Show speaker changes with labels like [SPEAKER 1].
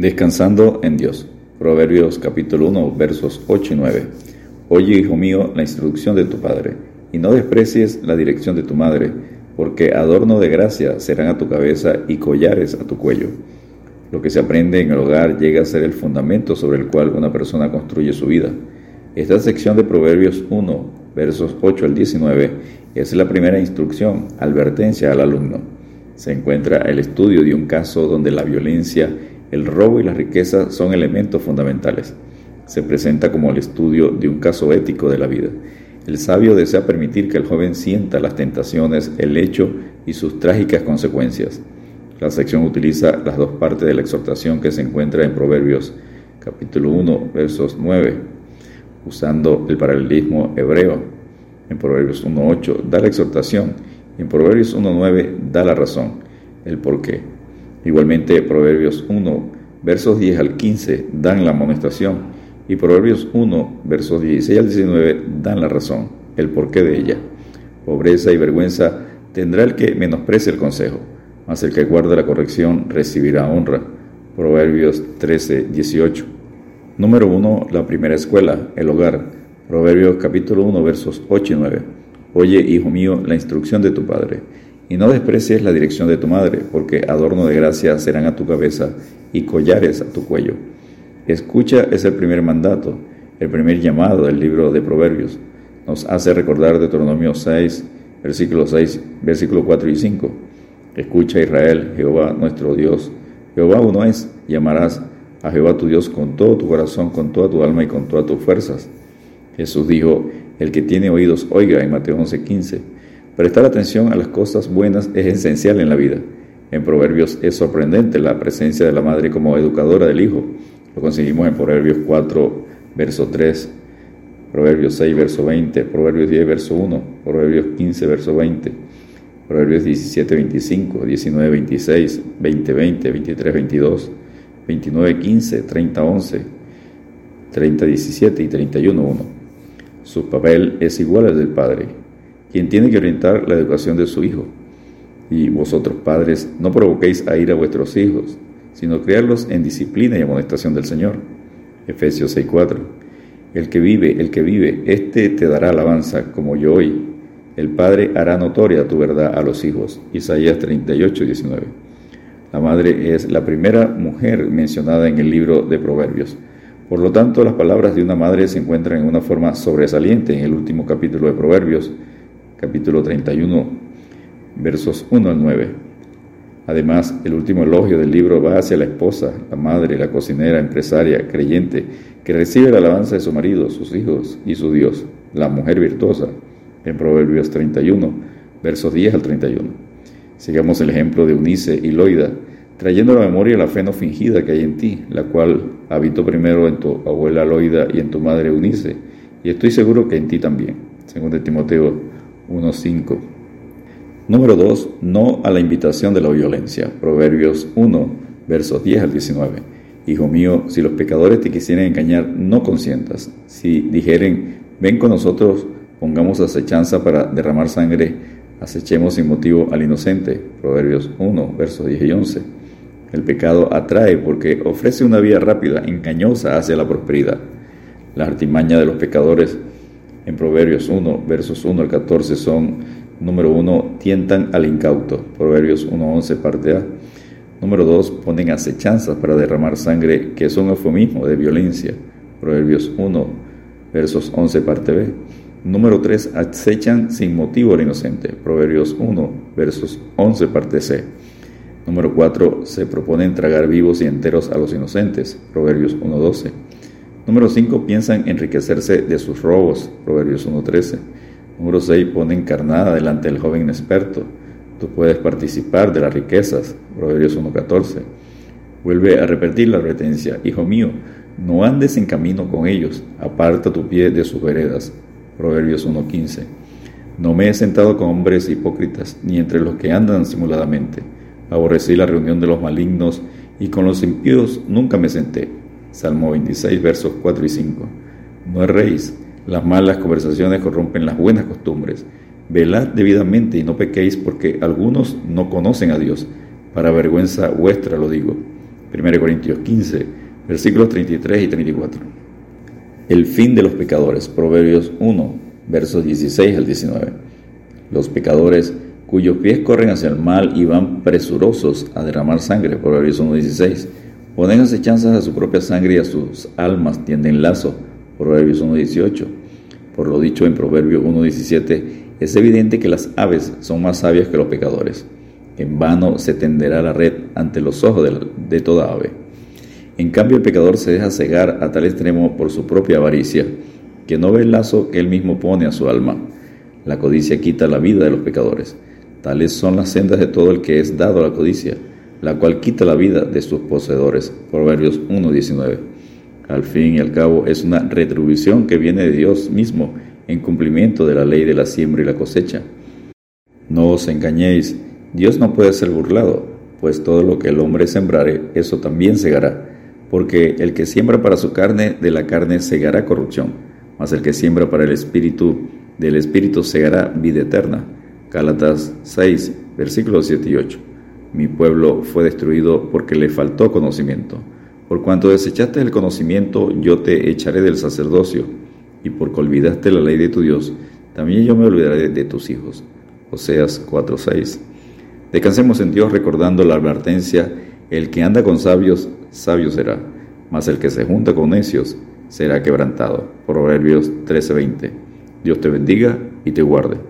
[SPEAKER 1] Descansando en Dios. Proverbios capítulo 1 versos 8 y 9. Oye, hijo mío, la instrucción de tu padre, y no desprecies la dirección de tu madre, porque adorno de gracia serán a tu cabeza y collares a tu cuello. Lo que se aprende en el hogar llega a ser el fundamento sobre el cual una persona construye su vida. Esta sección de Proverbios 1, versos 8 al 19, es la primera instrucción, advertencia al alumno. Se encuentra el estudio de un caso donde la violencia el robo y la riqueza son elementos fundamentales. Se presenta como el estudio de un caso ético de la vida. El sabio desea permitir que el joven sienta las tentaciones, el hecho y sus trágicas consecuencias. La sección utiliza las dos partes de la exhortación que se encuentra en Proverbios capítulo 1 versos 9, usando el paralelismo hebreo. En Proverbios 1.8 da la exhortación y en Proverbios 1.9 da la razón, el porqué. Igualmente, Proverbios 1, versos 10 al 15 dan la amonestación y Proverbios 1, versos 16 al 19 dan la razón, el porqué de ella. Pobreza y vergüenza tendrá el que menosprecie el consejo, mas el que guarda la corrección recibirá honra. Proverbios 13, 18. Número 1. La primera escuela, el hogar. Proverbios capítulo 1, versos 8 y 9. Oye, hijo mío, la instrucción de tu padre y no desprecies la dirección de tu madre, porque adorno de gracia serán a tu cabeza y collares a tu cuello. Escucha es el primer mandato, el primer llamado del libro de Proverbios. Nos hace recordar Deuteronomio 6, versículo 6, versículo 4 y 5. Escucha Israel, Jehová nuestro Dios. Jehová uno es, y amarás a Jehová tu Dios con todo tu corazón, con toda tu alma y con todas tus fuerzas. Jesús dijo, el que tiene oídos, oiga en Mateo 11, 15. Prestar atención a las cosas buenas es esencial en la vida. En Proverbios es sorprendente la presencia de la madre como educadora del hijo. Lo conseguimos en Proverbios 4, verso 3, Proverbios 6, verso 20, Proverbios 10, verso 1, Proverbios 15, verso 20, Proverbios 17, 25, 19, 26, 20, 20, 23, 22, 29, 15, 30, 11, 30, 17 y 31, 1. Su papel es igual al del padre quien tiene que orientar la educación de su hijo. Y vosotros, padres, no provoquéis a ir a vuestros hijos, sino criarlos en disciplina y amonestación del Señor. Efesios 6:4. El que vive, el que vive, éste te dará alabanza como yo hoy. El Padre hará notoria tu verdad a los hijos. Isaías 38:19. La madre es la primera mujer mencionada en el libro de Proverbios. Por lo tanto, las palabras de una madre se encuentran en una forma sobresaliente en el último capítulo de Proverbios, capítulo 31, versos 1 al 9. Además, el último elogio del libro va hacia la esposa, la madre, la cocinera, empresaria, creyente, que recibe la alabanza de su marido, sus hijos y su Dios, la mujer virtuosa, en Proverbios 31, versos 10 al 31. Sigamos el ejemplo de Unice y Loida, trayendo a la memoria la fe no fingida que hay en ti, la cual habitó primero en tu abuela Loida y en tu madre Unice, y estoy seguro que en ti también. Según de Timoteo 1.5. Número 2. No a la invitación de la violencia. Proverbios 1, versos 10 al 19. Hijo mío, si los pecadores te quisieran engañar, no consientas. Si dijeren, ven con nosotros, pongamos acechanza para derramar sangre, acechemos sin motivo al inocente. Proverbios 1, versos 10 y 11. El pecado atrae porque ofrece una vía rápida, engañosa hacia la prosperidad. La artimaña de los pecadores en Proverbios 1, versos 1 al 14 son, número 1, tientan al incauto, Proverbios 1, 11, parte A. Número 2, ponen acechanzas para derramar sangre, que es un eufemismo de violencia, Proverbios 1, versos 11, parte B. Número 3, acechan sin motivo al inocente, Proverbios 1, versos 11, parte C. Número 4, se proponen tragar vivos y enteros a los inocentes, Proverbios 1, 12. Número 5. Piensan enriquecerse de sus robos. Proverbios 1.13. Número 6. Ponen carnada delante del joven inexperto. Tú puedes participar de las riquezas. Proverbios 1.14. Vuelve a repetir la advertencia. Hijo mío, no andes en camino con ellos. Aparta tu pie de sus veredas. Proverbios 1.15. No me he sentado con hombres hipócritas, ni entre los que andan simuladamente. Aborrecí la reunión de los malignos, y con los impíos nunca me senté Salmo 26, versos 4 y 5. No erréis, las malas conversaciones corrompen las buenas costumbres. Velad debidamente y no pequéis porque algunos no conocen a Dios. Para vergüenza vuestra lo digo. 1 Corintios 15, versículos 33 y 34. El fin de los pecadores, Proverbios 1, versos 16 al 19. Los pecadores cuyos pies corren hacia el mal y van presurosos a derramar sangre, Proverbios 1, 16. Ponen acechanzas a su propia sangre y a sus almas tienden lazo, Proverbios 1, 18. Por lo dicho en Proverbios 1, 17, es evidente que las aves son más sabias que los pecadores. En vano se tenderá la red ante los ojos de, toda ave. En cambio, el pecador se deja cegar a tal extremo por su propia avaricia, que no ve el lazo que él mismo pone a su alma. La codicia quita la vida de los pecadores. Tales son las sendas de todo el que es dado a la codicia, la cual quita la vida de sus poseedores. Proverbios 1.19. Al fin y al cabo es una retribución que viene de Dios mismo en cumplimiento de la ley de la siembra y la cosecha. No os engañéis, Dios no puede ser burlado, pues todo lo que el hombre sembrare, eso también segará, porque el que siembra para su carne, de la carne segará corrupción, mas el que siembra para el espíritu, del espíritu segará vida eterna. Gálatas 6, versículos 7 y 8. Mi pueblo fue destruido porque le faltó conocimiento. Por cuanto desechaste el conocimiento, yo te echaré del sacerdocio, y porque olvidaste la ley de tu Dios, también yo me olvidaré de tus hijos. Oseas 4:6. Descansemos en Dios recordando la advertencia, el que anda con sabios, sabio será, mas el que se junta con necios será quebrantado. Proverbios 13:20. Dios te bendiga y te guarde.